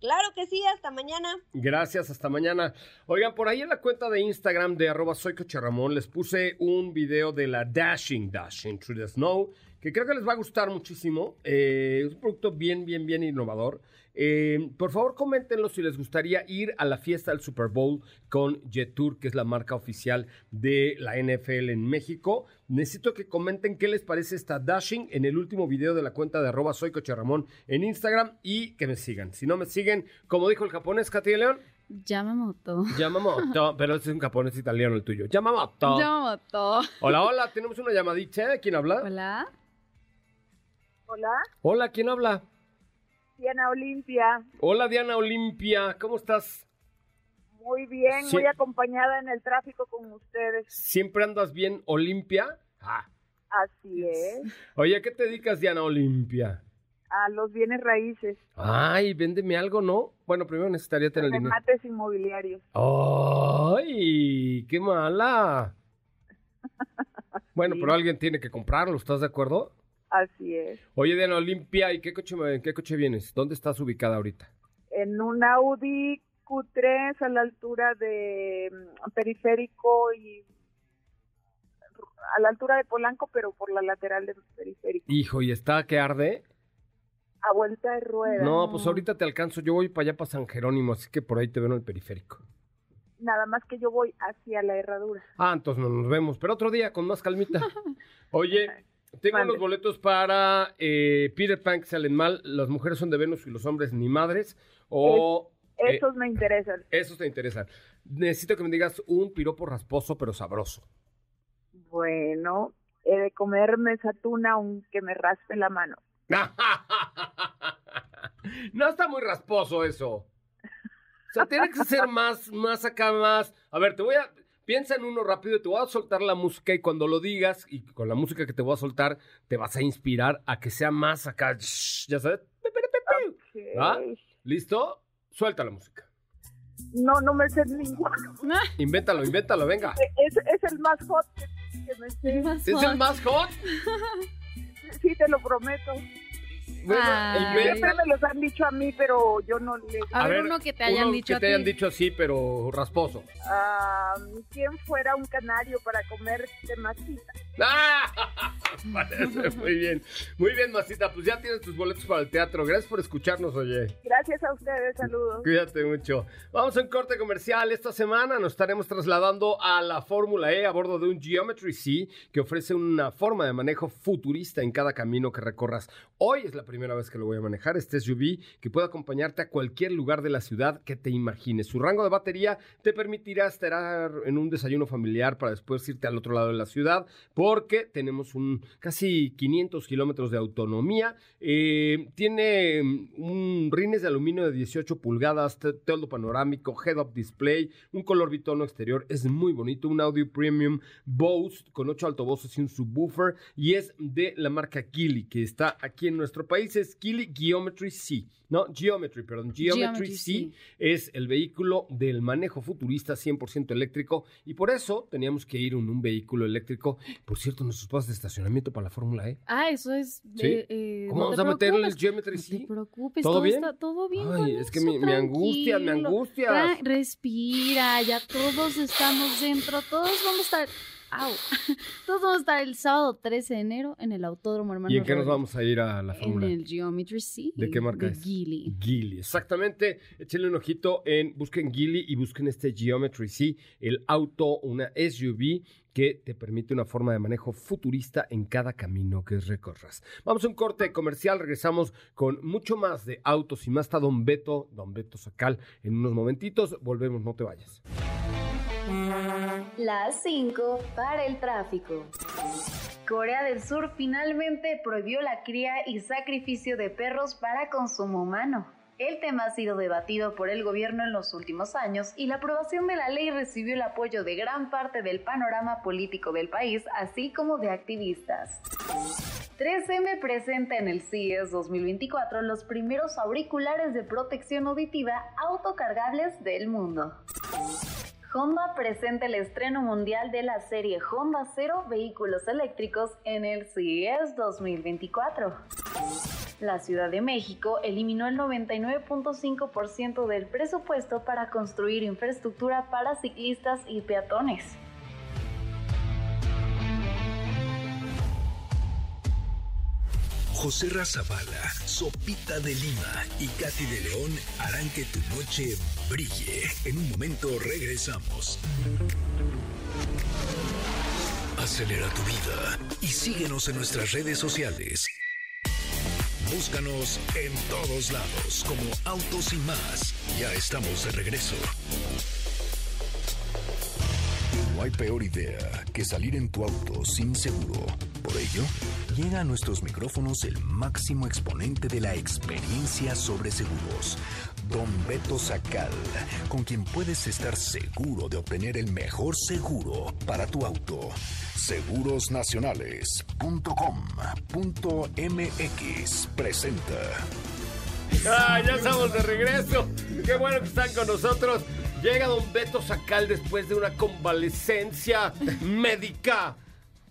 Claro que sí, hasta mañana. Gracias, hasta mañana. Oigan, por ahí en la cuenta de Instagram de arroba soy Ramón les puse un video de la Dashing Dashing Through the Snow, que creo que les va a gustar muchísimo. Eh, es un producto bien, bien, bien innovador. Eh, por favor, coméntenlo si les gustaría ir a la fiesta del Super Bowl con Jetour, que es la marca oficial de la NFL en México. Necesito que comenten qué les parece esta Dashing en el último video de la cuenta de arroba soy Coche Ramón en Instagram y que me sigan. Si no me siguen, como dijo el japonés Katy de León, Yamamoto. Yamamoto, pero ese es un japonés italiano el tuyo. Yamamoto. Yamamoto. Hola, hola, tenemos una llamadita. ¿Quién habla? Hola. Hola, Hola, ¿quién habla? Diana Olimpia. Hola, Diana Olimpia, ¿cómo estás? Muy bien, muy acompañada en el tráfico con ustedes. ¿Siempre andas bien, Olimpia? Ah. Así es, Oye, ¿a qué te dedicas, Diana Olimpia? a los bienes raíces, Ay, véndeme algo, ¿no? Bueno, primero necesitaría tener dinero. remates inmobiliarios. ¡Ay! ¡Qué mala! Bueno, Sí. pero alguien tiene que comprarlo, ¿estás de acuerdo? Así es. Oye, Diana Olimpia, ¿y qué coche, en qué coche vienes? ¿Dónde estás ubicada ahorita? En un Audi Q3 a la altura de mm, periférico y a la altura de Polanco, pero por la lateral del periférico. Hijo, ¿y está que arde? A vuelta de rueda. No, pues ahorita te alcanzo. Yo voy para allá, para San Jerónimo, así que por ahí te veo en el periférico. Nada más que yo voy hacia la herradura. Ah, entonces no nos vemos. Pero otro día, con más calmita. Oye, tengo Mande. los boletos para eh, Peter Pan que salen mal. Las mujeres son de Venus y los hombres ni madres. O eh, Esos me interesan. esos te interesan. Necesito que me digas un piropo rasposo pero sabroso. Bueno, he de comerme esa tuna aunque me raspe la mano. no está muy rasposo eso. O sea, tiene que ser más, más acá, más. A ver, te voy a. Piensa en uno rápido, te voy a soltar la música y cuando lo digas y con la música que te voy a soltar, te vas a inspirar a que sea más acá. Ya sabes. ¿Va? ¿Listo? Suelta la música. No, no me sé ninguno. Invéntalo, invéntalo, venga. Es, es el más hot que, que me sé. ¿Es el más hot? Sí, te lo prometo. Bueno, inventa- Siempre me los han dicho a mí, pero yo no le... A, ver, uno que te hayan uno dicho que te a hayan ti. dicho así, pero rasposo. Ah, ¿Quién fuera un canario para comer? ¡Ah! Parece muy bien. Muy bien, Masita. Pues ya tienes tus boletos para el teatro. Gracias por escucharnos, oye. Gracias a ustedes, saludos. Cuídate mucho. Vamos a un corte comercial. Esta semana nos estaremos trasladando a la Fórmula E a bordo de un Geometry C que ofrece una forma de manejo futurista en cada camino que recorras. Hoy es la primera vez que lo voy a manejar, este SUV que puede acompañarte a cualquier lugar de la ciudad que te imagines. Su rango de batería te permitirá estar en un desayuno familiar para después irte al otro lado de la ciudad porque tenemos un casi 500 kilómetros de autonomía. Eh, tiene mm, un rines de aluminio de 18 pulgadas, teldo panorámico, head-up display, un color bitono exterior. Es muy bonito, un audio premium Bose con 8 altavoces y un subwoofer. Y es de la marca Geely, que está aquí en nuestro país. Es Geely Geometry C. No, Geometry, perdón. Geometry, Geometry C C. es el vehículo del manejo futurista 100% eléctrico. Y por eso teníamos que ir en un vehículo eléctrico. Por cierto, nuestros pasos de estacionamiento para la Fórmula E. Ah, eso es. Sí. eh, eh, ¿Cómo no vamos a meterle el Geometry No te preocupes, ¿Todo todo, bien? está todo bien. Ay, con es que eso, angustias, me tranquilo. angustias. Tra- respira, ya todos estamos dentro, todos vamos a estar. Au, todos vamos a estar el sábado 13 de enero en el Autódromo Hermano ¿Y en qué nos vamos a ir a la En Fórmula E? el Geometry C. ¿De qué marca de es? Geely. Geely, exactamente. Échenle un ojito en, busquen Geely y busquen este Geometry C, el auto, una SUV que te permite una forma de manejo futurista en cada camino que recorras. Vamos a un corte comercial, regresamos con mucho más de autos y más está Don Beto, Don Beto Sacal en unos momentitos. Volvemos, no te vayas. Las 5 para el tráfico. Corea del Sur finalmente prohibió la cría y sacrificio de perros para consumo humano. El tema ha sido debatido por el gobierno en los últimos años y la aprobación de la ley recibió el apoyo de gran parte del panorama político del país, así como de activistas. 3M presenta en el CES 2024 los primeros auriculares de protección auditiva autocargables del mundo. Honda presenta el estreno mundial de la serie Honda Cero vehículos eléctricos en el CES 2024. La Ciudad de México eliminó el 99.5% del presupuesto para construir infraestructura para ciclistas y peatones. José Razabala, Sopita de Lima y Katy de León harán que tu noche brille. En un momento regresamos. Acelera tu vida y síguenos en nuestras redes sociales. Búscanos en todos lados como Autos y más. Ya estamos de regreso. No hay peor idea que salir en tu auto sin seguro. Por ello, llega a nuestros micrófonos el máximo exponente de la experiencia sobre seguros, Don Beto Sacal, con quien puedes estar seguro de obtener el mejor seguro para tu auto. Segurosnacionales.com.mx presenta. Ah, ya estamos de regreso. Qué bueno que están con nosotros. Llega don Beto Sacal después de una convalescencia médica.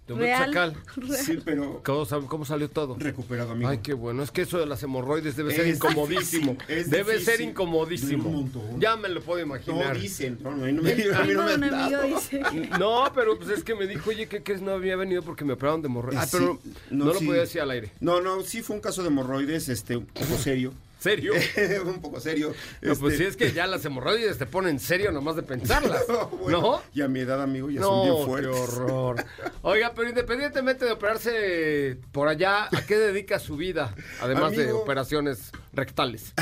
Beto Real, Sacal. Sí, pero ¿Cómo, cómo salió todo? recuperado, amigo. Ay, qué bueno. Es que eso de las hemorroides debe ser Es incomodísimo. difícil, es debe difícil. ser incomodísimo. Un. Ya me lo puedo no imaginar. dicen, no, no, a mí no me, a mí no me han dado. No, pero pues es que me dijo, oye, ¿qué crees? No había venido porque me operaron de hemorroides. Ah, Sí, pero no, lo sí. podía decir al aire. No, no, sí fue un caso de hemorroides, este, un poco serio. ¿Serio? un poco serio. No, pues este, sí, es que ya las hemorroides te ponen serio nomás de pensarlas. bueno, ¿No? Y a mi edad, amigo, ya son No, bien qué fuertes. horror. Oiga, pero independientemente de operarse por allá, ¿a qué dedica su vida? Además de operaciones rectales.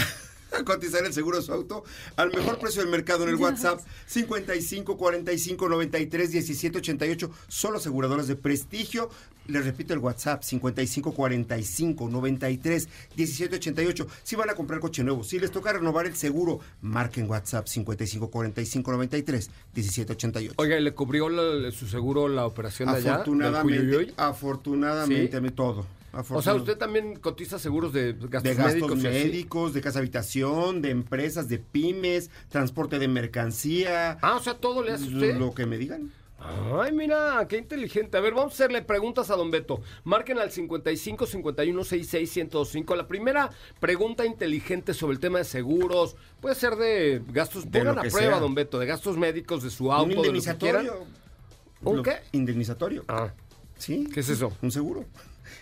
a cotizar el seguro de su auto al mejor precio del mercado en el WhatsApp 55 45 93 17 88. Solo aseguradoras de prestigio. Les repito el WhatsApp 55 45 93 17 88. Si van a comprar coche nuevo, si les toca renovar el seguro, marquen WhatsApp 55 45 93 17 88. Oiga, ¿y le cubrió la- su seguro la operación de allá? Afortunadamente, afortunadamente, ¿Sí? a mí todo. O sea, usted también cotiza seguros de gastos, de gastos médicos. de casa habitación, de empresas, de pymes, transporte de mercancía. Ah, o sea, todo le hace usted. Lo que me digan. Ay, mira, qué inteligente. A ver, vamos a hacerle preguntas a don Beto. Marquen al 55 51 66 1025. La primera pregunta inteligente sobre el tema de seguros. Puede ser de gastos. De Pongan a prueba, sea. don Beto, de gastos médicos, de su Un auto, de lo que indemnizatorio. ¿Un qué? Indemnizatorio. Ah, ¿Sí? ¿qué es eso? Un seguro.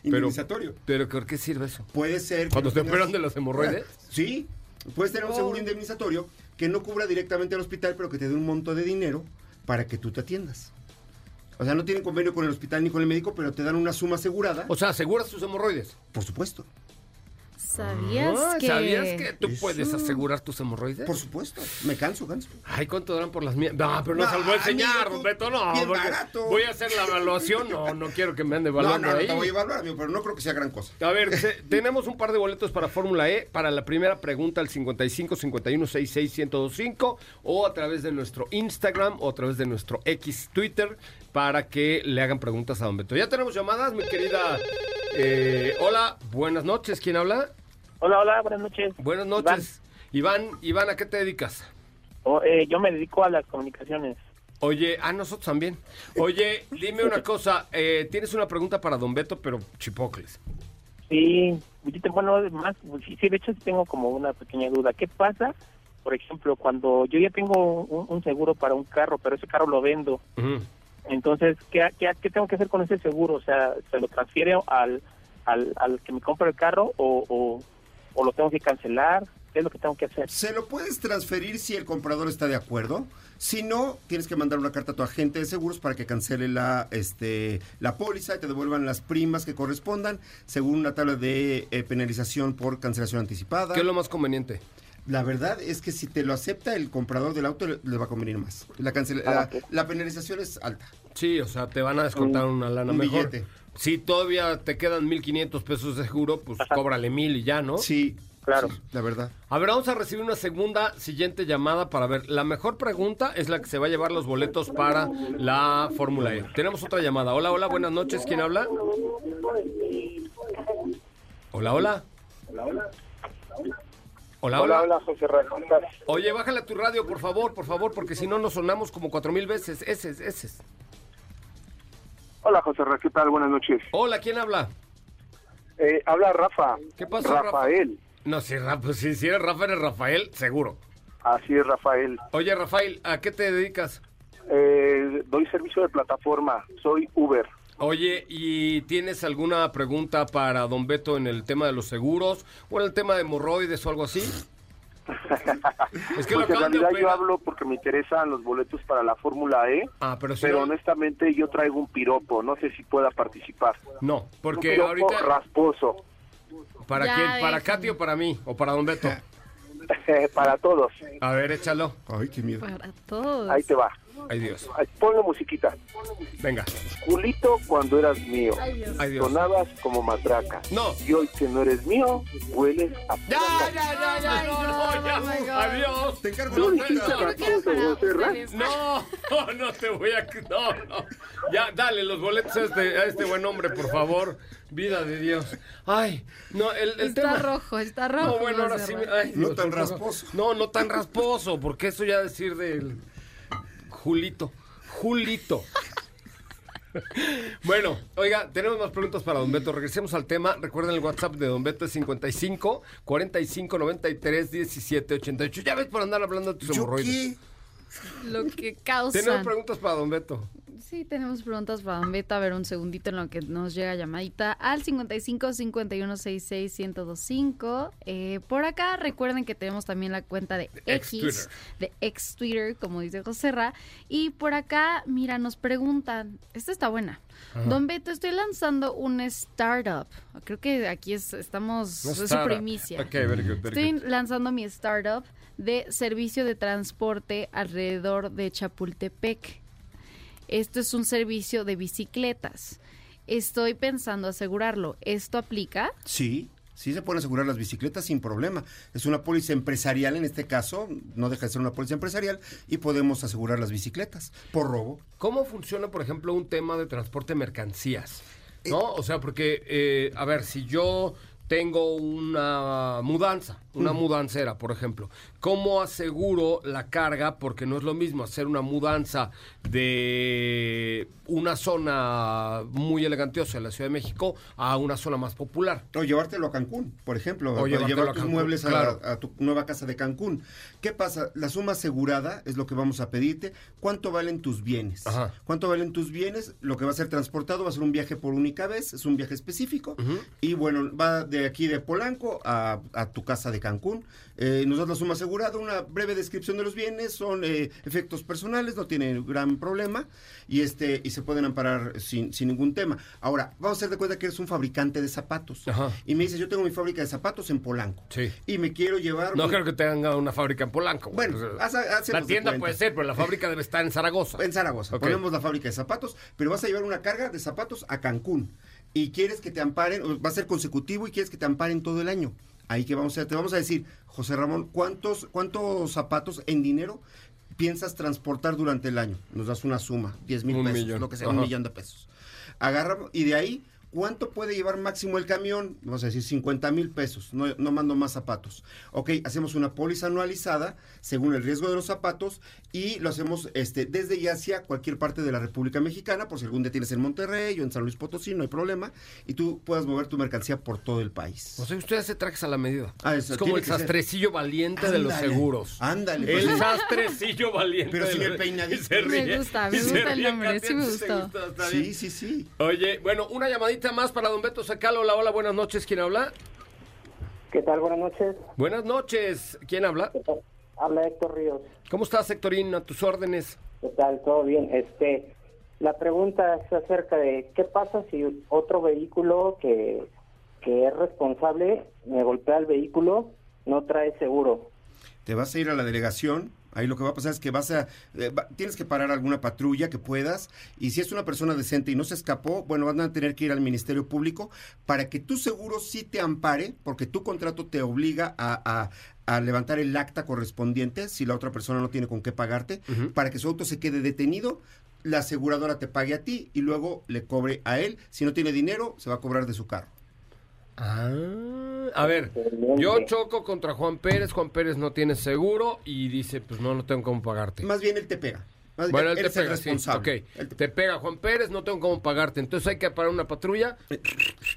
Pero- Indemnizatorio. Pero, ¿por qué sirve eso? Puede ser. que ¿Cuando te tengas- operan de las hemorroides? Sí. Puedes tener un Oh. seguro indemnizatorio que no cubra directamente al hospital, pero que te dé un monto de dinero para que tú te atiendas. O sea, no tienen convenio con el hospital ni con el médico, pero te dan una suma asegurada. O sea, ¿aseguras tus hemorroides? Por supuesto. ¿Sabías Ah, que...? ¿Sabías que tú Eso- puedes asegurar tus hemorroides? Por supuesto. Me canso, canso. Ay, ¿cuánto dan por las mías? No, pero no, No, se los voy a enseñar, amigo, don Beto, no. bien barato. Voy a hacer la evaluación. No, no quiero que me ande evaluando no, no ahí. te voy a evaluar, amigo, pero no creo que sea gran cosa. A ver, se- tenemos un par de boletos para Fórmula E. Para la primera pregunta, al 55 51 66 1025 o a través de nuestro Instagram o a través de nuestro X Twitter para que le hagan preguntas a Don Beto. Ya tenemos llamadas, mi querida. eh, hola, buenas noches. ¿Quién habla? Hola, hola, buenas noches. Buenas noches. Iván, Iván, ¿a qué te dedicas? Oh, eh, yo me dedico a las comunicaciones. Oye, a nosotros también. Oye, dime una cosa. eh, tienes una pregunta para Don Beto, pero chipocles. Sí, bueno, más, sí, sí, de hecho tengo como una pequeña duda. ¿Qué pasa, por ejemplo, cuando yo ya tengo un, un seguro para un carro, pero ese carro lo vendo? Ujú. Entonces, ¿qué, qué, qué tengo que hacer con ese seguro? O sea, ¿se lo transfiere al, al, al que me compra el carro o, o, o lo tengo que cancelar? ¿Qué es lo que tengo que hacer? Se lo puedes transferir si el comprador está de acuerdo. Si no, tienes que mandar una carta a tu agente de seguros para que cancele la, este, la póliza y te devuelvan las primas que correspondan según una tabla de eh, penalización por cancelación anticipada. ¿Qué es lo más conveniente? La verdad es que si te lo acepta el comprador del auto, le, le va a convenir más. La, cancela- Ah, la, penalización es alta. Sí, o sea, te van a descontar Un- una lana un mejor. billete. Si todavía te quedan 1.500 pesos de seguro, pues cóbrale mil y ya, ¿no? Sí, Claro. la verdad. A ver, vamos a recibir una segunda siguiente llamada para ver. La mejor pregunta es la que se va a llevar los boletos para la Fórmula E. Tenemos otra llamada. Hola, hola, buenas noches. ¿Quién habla? Hola, hola. Hola, hola. Hola, José Ra, ¿cómo estás? Oye, bájale a tu radio, por favor, por favor, porque si no nos sonamos como cuatro mil veces. Ese, ese. Hola, José Ra, ¿qué tal? Buenas noches. Hola, ¿quién habla? Eh, habla Rafa. ¿Qué pasó, Rafael. No, si, Ra- pues, si, si eres Rafa, eres Rafael, seguro. Así es, Rafael. Oye, Rafael, ¿a qué te dedicas? Eh, doy servicio de plataforma. Soy Uber. Oye, ¿y tienes alguna pregunta para don Beto en el tema de los seguros o en el tema de hemorroides o algo así? Es que lo Pues en realidad yo hablo porque me interesan los boletos para la Fórmula E. Ah, pero si pero no- honestamente yo traigo un piropo. No sé si pueda participar. No, porque un piropo ahorita... rasposo. ¿Para Ya, quién? ¿Para déjame. Katy o para mí? ¿O para don Beto? para todos. A ver, échalo. Ay, qué miedo. Para todos. Ahí te va. Ay, Dios. Ay, Ponle musiquita. Venga. Culito cuando eras mío. Ay, Dios. Ay, Dios. Sonabas como matraca. No. Y hoy que no eres mío, hueles a Ya, ya, ya, ya, no, no, ya. Oh. Adiós. Te encargo Tú dijiste. No, no te voy a... No, no. Ya, dale los boletos a este, a este buen hombre, por favor. Vida de Dios. Ay, no, el, el Está tema... rojo, está rojo. No, bueno, ahora sí. Ay, No Dios, tan rasposo. No, no tan rasposo, porque eso ya decir del Julito. Julito. Bueno, oiga, tenemos más preguntas para Don Beto. Regresemos al tema. Recuerden el WhatsApp de Don Beto es 55 45 93 17 88. Ya ves por andar hablando de tus ¿Yo hemorroides. Lo que causa. Tenemos preguntas para Don Beto. Sí, tenemos preguntas para Don Beto. A ver, un segundito en lo que nos llega llamadita al 55 51 66 1025. Eh, por acá, recuerden que tenemos también la cuenta de X, de ex Twitter, como dice José Ra. Y por acá, mira, nos preguntan. Esta está buena. Don Beto, estoy lanzando un startup. Creo que aquí es, estamos. No es su primicia. Ok, very good, very Estoy good. lanzando mi startup de servicio de transporte alrededor de Chapultepec. Esto es un servicio de bicicletas. Estoy pensando asegurarlo. ¿Esto aplica? Sí, sí se pueden asegurar las bicicletas sin problema. Es una póliza empresarial en este caso, no deja de ser una póliza empresarial y podemos asegurar las bicicletas por robo. ¿Cómo funciona, por ejemplo, un tema de transporte de mercancías? ¿No? O sea, porque, eh, a ver, si yo tengo una mudanza, una mudancera, por ejemplo, ¿cómo aseguro la carga? Porque no es lo mismo hacer una mudanza de una zona muy elegantiosa en la Ciudad de México a una zona más popular. O llevártelo a Cancún, por ejemplo. O llevar tus Cancún, muebles a, claro. a tu nueva casa de Cancún. ¿Qué pasa? La suma asegurada es lo que vamos a pedirte. ¿Cuánto valen tus bienes? Ajá. ¿Cuánto valen tus bienes? Lo que va a ser transportado va a ser un viaje por única vez, es un viaje específico. Y bueno, va de aquí de Polanco a, a tu casa de Cancún. Eh, nos das la suma asegurada, una breve descripción de los bienes, son eh, efectos personales, no tiene gran problema y este y se pueden amparar sin, sin ningún tema. Ahora, vamos a hacer de cuenta que eres un fabricante de zapatos Ajá. y me dices, yo tengo mi fábrica de zapatos en Polanco Sí. y me quiero llevar... No un- creo que tenga una fábrica en Polanco. Bueno, haz- hacemos la tienda puede ser, pero la fábrica debe estar en Zaragoza. En Zaragoza. Ok. Ponemos la fábrica de zapatos, pero vas a llevar una carga de zapatos a Cancún. Y quieres que te amparen, va a ser consecutivo y quieres que te amparen todo el año. Ahí que vamos a te vamos a decir, José Ramón, ¿cuántos, cuántos zapatos en dinero piensas transportar durante el año? Nos das una suma, 10 mil pesos, millón. lo que sea, Ajá. un millón de pesos. Agarramos, y de ahí, ¿cuánto puede llevar máximo el camión? Vamos a decir 50 mil pesos, no, no mando más zapatos. Ok, hacemos una póliza anualizada según el riesgo de los zapatos y lo hacemos este, desde y hacia cualquier parte de la República Mexicana, por si algún día tienes en Monterrey o en San Luis Potosí, no hay problema, y tú puedas mover tu mercancía por todo el país. O sea, usted hace trajes a la medida. Ah, eso es como el ser. sastrecillo valiente de los seguros. ándale, El pues. sastrecillo valiente. Pero de sin el peinadito. Me gusta, me gusta el ríe, nombre, Katia, sí me ¿te gustó. Sí, sí, sí. Oye, bueno, una llamadita más para don Beto Sacalo. Hola, hola, buenas noches. ¿Quién habla? ¿Qué tal? Buenas noches. Buenas noches. ¿Quién habla? Habla Héctor Ríos. ¿Cómo estás, Héctorín? A tus órdenes. ¿Qué tal? ¿Todo bien? Este, la pregunta es acerca de qué pasa si otro vehículo que, que es responsable me golpea el vehículo, no trae seguro. Te vas a ir a la delegación Ahí lo que va a pasar es que vas a, eh, va- tienes que parar alguna patrulla que puedas y si es una persona decente y no se escapó, bueno, van a tener que ir al Ministerio Público para que tu seguro sí te ampare, porque tu contrato te obliga a, a- a levantar el acta correspondiente si la otra persona no tiene con qué pagarte, para que su auto se quede detenido, la aseguradora te pague a ti y luego le cobre a él. Si no tiene dinero, se va a cobrar de su carro. Ah, a ver, yo choco contra Juan Pérez, Juan Pérez no tiene seguro y dice, pues no, no tengo cómo pagarte. Más bien él te pega. Más bien, Bueno, él, él te es el pega, sí, responsable. ok. Te pega Juan Pérez, no tengo cómo pagarte. Entonces hay que parar una patrulla.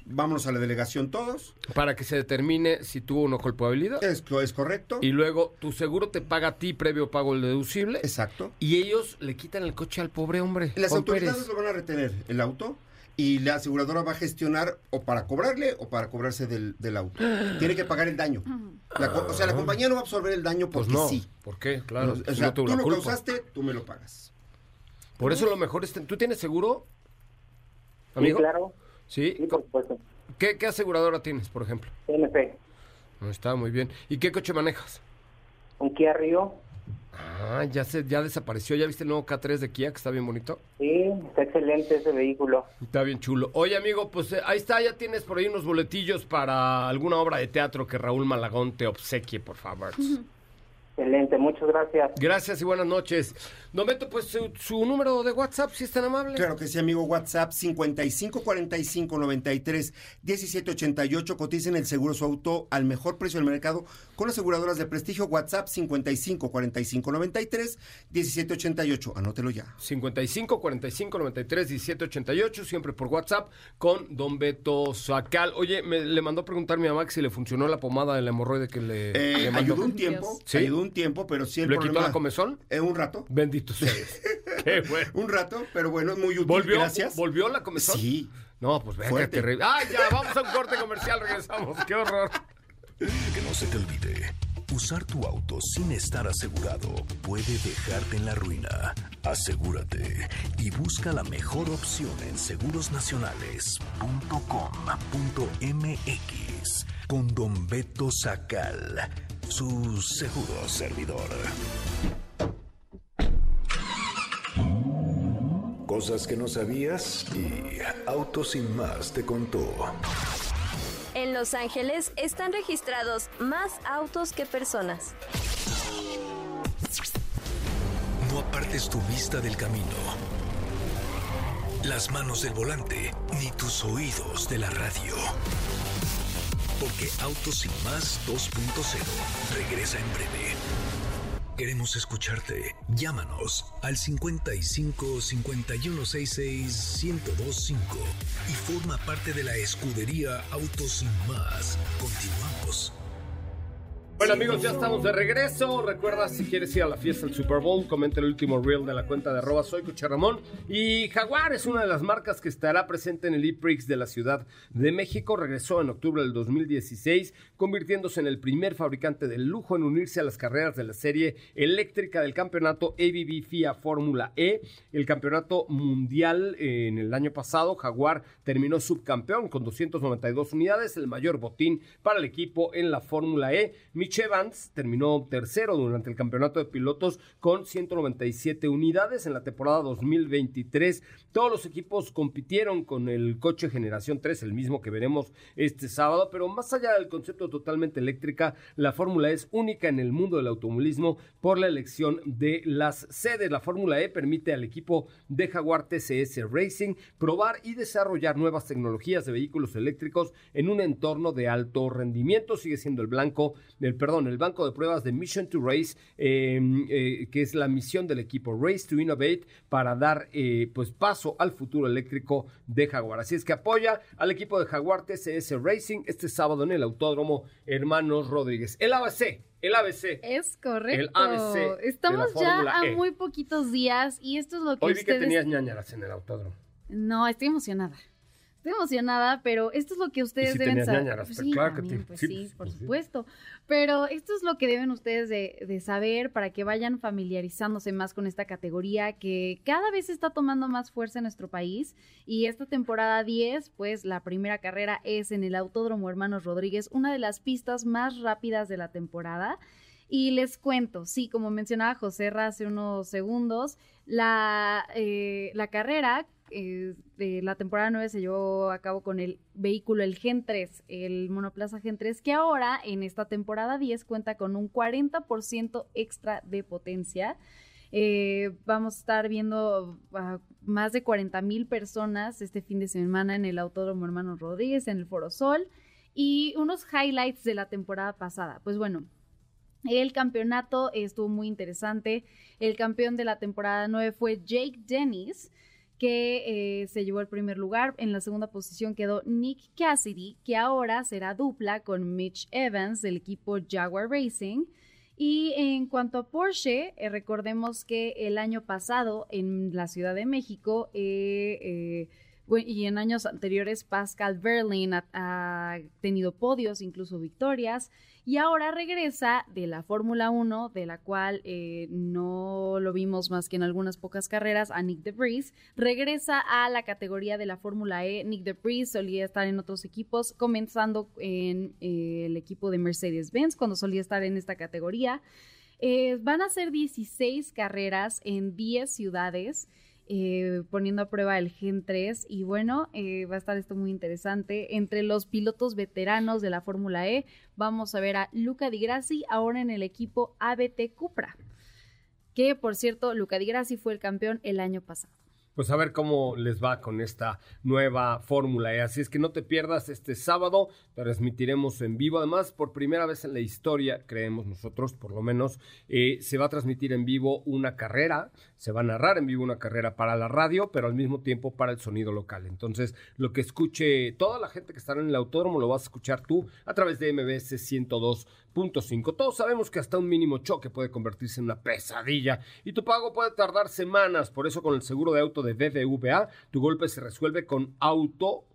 Vámonos a la delegación todos. Para que se determine si tuvo o no culpabilidad. Es, es correcto. Y luego tu seguro te paga a ti previo pago el deducible. Exacto. Y ellos le quitan el coche al pobre hombre. Las Juan autoridades Pérez. lo van a retener, el auto, y la aseguradora va a gestionar o para cobrarle o para cobrarse del, del auto. Tiene que pagar el daño. La co- o sea, la compañía no va a absorber el daño Pues porque no. sí. ¿Por qué? Claro. O sea, no tú lo culpa. causaste, tú me lo pagas. Por eso lo mejor es... ¿Tú tienes seguro? ¿Amigo? Sí, claro. ¿Sí? Sí, por supuesto. ¿Qué, qué aseguradora tienes, por ejemplo? CNP. No, está muy bien. ¿Y qué coche manejas? Un Kia Rio. Ah, ya se, ya desapareció. ¿Ya viste el nuevo K3 de Kia que está bien bonito? Sí, está excelente ese vehículo. Está bien chulo. Oye, amigo, pues eh, ahí está, ya tienes por ahí unos boletillos para alguna obra de teatro que Raúl Malagón te obsequie, por favor. Excelente, muchas gracias. Gracias y buenas noches. Don Beto, pues su, su número de WhatsApp, si es tan amable. Claro que sí, amigo. WhatsApp 55 45 93 17 88. Coticen el seguro su auto al mejor precio del mercado con aseguradoras de prestigio. WhatsApp 55 45 93 17 88. Anótelo ya. 55 45 93 17 88, siempre por WhatsApp con Don Beto Sacal. Oye, me, le mandó a preguntar mi mamá que si le funcionó la pomada de la hemorroide que le, Eh, le mandó. ayudó un tiempo, ¿Sí? ayudó un tiempo, pero sí el ¿Le problema... quitó la comezón? Eh, un rato. Bendito seas. Qué bueno. Un rato, pero bueno, es muy útil. ¿Volvió? Gracias. ¿Volvió la comezón? Sí. No, pues venga, Fuerte. terrible. ¡Ay, ya! Vamos a un corte comercial, regresamos. ¡Qué horror! Que no se te olvide, usar tu auto sin estar asegurado puede dejarte en la ruina. Asegúrate y busca la mejor opción en segurosnacionales.com.mx con Don Beto Sacal, su seguro servidor. Cosas que no sabías y Auto Sin Más te contó. En Los Ángeles están registrados más autos que personas. No apartes tu vista del camino, las manos del volante, ni tus oídos de la radio. Porque Autos Sin Más 2.0 regresa en breve. Queremos escucharte. Llámanos al 55 5166 1025 y forma parte de la escudería Autos Sin Más. Continuamos. Bueno amigos, ya estamos de regreso. Recuerda si quieres ir a la fiesta del Super Bowl, comenta el último reel de la cuenta de arroba soy Ramón. Y Jaguar es una de las marcas que estará presente en el E-Prix de la Ciudad de México. Regresó en octubre del 2016, convirtiéndose en el primer fabricante de lujo en unirse a las carreras de la serie eléctrica del campeonato ABB FIA Fórmula E. El campeonato mundial eh, en el año pasado, Jaguar terminó subcampeón con 292 unidades, el mayor botín para el equipo en la Fórmula E. Evans terminó tercero durante el campeonato de pilotos con 197 unidades en la temporada 2023. Todos los equipos compitieron con el coche generación 3, el mismo que veremos este sábado, pero más allá del concepto totalmente eléctrica, la Fórmula es única en el mundo del automovilismo por la elección de las sedes. La Fórmula E permite al equipo de Jaguar TCS Racing probar y desarrollar nuevas tecnologías de vehículos eléctricos en un entorno de alto rendimiento. Sigue siendo el blanco, el perdón, el banco de pruebas de Mission to Race, eh, eh, que es la misión del equipo Race to Innovate para dar eh, pues paso al futuro eléctrico de Jaguar. Así es que apoya al equipo de Jaguar TCS Racing este sábado en el Autódromo Hermanos Rodríguez. El ABC, el ABC. Es correcto. El ABC Estamos ya a E. muy poquitos días y esto es lo que Hoy vi que tenías ñañaras en el autódromo. No, estoy emocionada. Estoy emocionada, pero esto es lo que ustedes si deben saber. Pues sí, claro que también, sí. pues Sí, sí, pues, por pues sí. supuesto. Pero esto es lo que deben ustedes de, de saber para que vayan familiarizándose más con esta categoría que cada vez está tomando más fuerza en nuestro país. Y esta temporada 10, pues la primera carrera es en el Autódromo Hermanos Rodríguez, una de las pistas más rápidas de la temporada. Y les cuento, sí, como mencionaba José hace unos segundos, la, eh, la carrera eh, de la temporada 9 se llevó a cabo con el vehículo, el Gen 3, el monoplaza Gen 3, que ahora en esta temporada 10 cuenta con un 40% extra de potencia. Eh, vamos a estar viendo a más de 40 mil personas este fin de semana en el Autódromo Hermano Rodríguez, en el Foro Sol. Y unos highlights de la temporada pasada. Pues bueno, el campeonato estuvo muy interesante. El campeón de la temporada 9 fue Jake Dennis, que eh, se llevó el primer lugar. En la segunda posición quedó Nick Cassidy, que ahora será dupla con Mitch Evans del equipo Jaguar Racing. Y en cuanto a Porsche, eh, recordemos que el año pasado en la Ciudad de México eh, y en años anteriores Pascal Berlin ha, tenido podios, incluso victorias, y ahora regresa de la Fórmula 1, de la cual eh, no lo vimos más que en algunas pocas carreras, a Nick DeVries, regresa a la categoría de la Fórmula E. Nick DeVries solía estar en otros equipos, comenzando en eh, el equipo de Mercedes-Benz, cuando solía estar en esta categoría. Eh, van a ser 16 carreras en 10 ciudades. Eh, poniendo a prueba el Gen 3 y bueno, eh, va a estar esto muy interesante. Entre los pilotos veteranos de la Fórmula E vamos a ver a Luca Di Grassi ahora en el equipo ABT Cupra, que por cierto, Luca Di Grassi fue el campeón el año pasado pues a ver cómo les va con esta nueva fórmula. Así es que no te pierdas este sábado, transmitiremos en vivo. Además, por primera vez en la historia, creemos nosotros, por lo menos, eh, se va a transmitir en vivo una carrera, se va a narrar en vivo una carrera para la radio, pero al mismo tiempo para el sonido local. Entonces, lo que escuche toda la gente que está en el autódromo lo vas a escuchar tú a través de MBS 102 todos sabemos que hasta un mínimo choque puede convertirse en una pesadilla y tu pago puede tardar semanas. Por eso con el seguro de auto de BBVA, tu golpe se resuelve con auto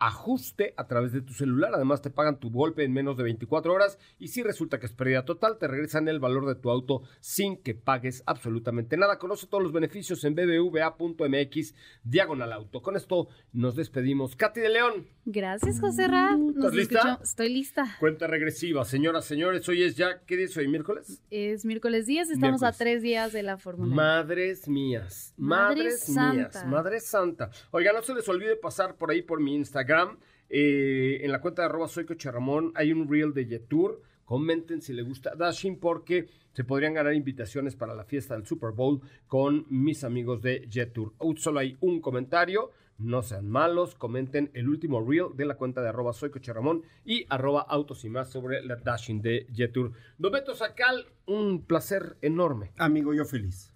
ajuste a través de tu celular. Además, te pagan tu golpe en menos de 24 horas y si resulta que es pérdida total, te regresan el valor de tu auto sin que pagues absolutamente nada. Conoce todos los beneficios en bbva.mx diagonal auto. Con esto nos despedimos. Katy de León. Gracias, José Ra. ¿Estás lista? Estoy lista. Cuenta regresiva. Señoras, señores, hoy es ya, ¿qué día es hoy? ¿Miércoles? Es miércoles 10, estamos a tres días de la Fórmula Madres mías. Madres mías. Madre Santa. Oiga, no se les olvide pasar por ahí por mi Instagram eh, en la cuenta de arroba soy Ramón hay un reel de Jetour. Comenten si les gusta Dashing porque se podrían ganar invitaciones para la fiesta del Super Bowl con mis amigos de Jetour. Solo hay un comentario. No sean malos, comenten el último reel de la cuenta de arroba soy Ramón y arroba autos y más sobre la dashing de Jetour. Don Beto Sacal, un placer enorme. Amigo, yo feliz.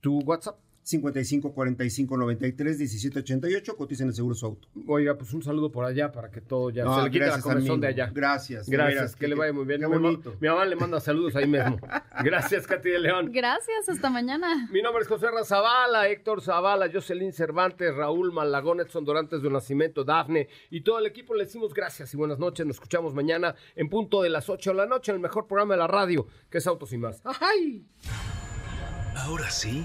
¿Tu WhatsApp? 55 45 93 17 88. Coticen el seguro su auto. Oiga, pues un saludo por allá para que todo ya se le quite la comezón de allá. Gracias. Gracias, que, le vaya muy bien. Mi, mamá le manda saludos ahí mismo. Gracias, Katy de León. Gracias, hasta mañana. Mi nombre es José Zavala, Héctor Zavala, Jocelyn Cervantes, Raúl Malagón, Edson Dorantes de Nacimiento, Dafne y todo el equipo. Le decimos gracias y buenas noches. Nos escuchamos mañana en punto de las 8 de la noche en el mejor programa de la radio, que es Autos y Más. ¡Ay! Ahora sí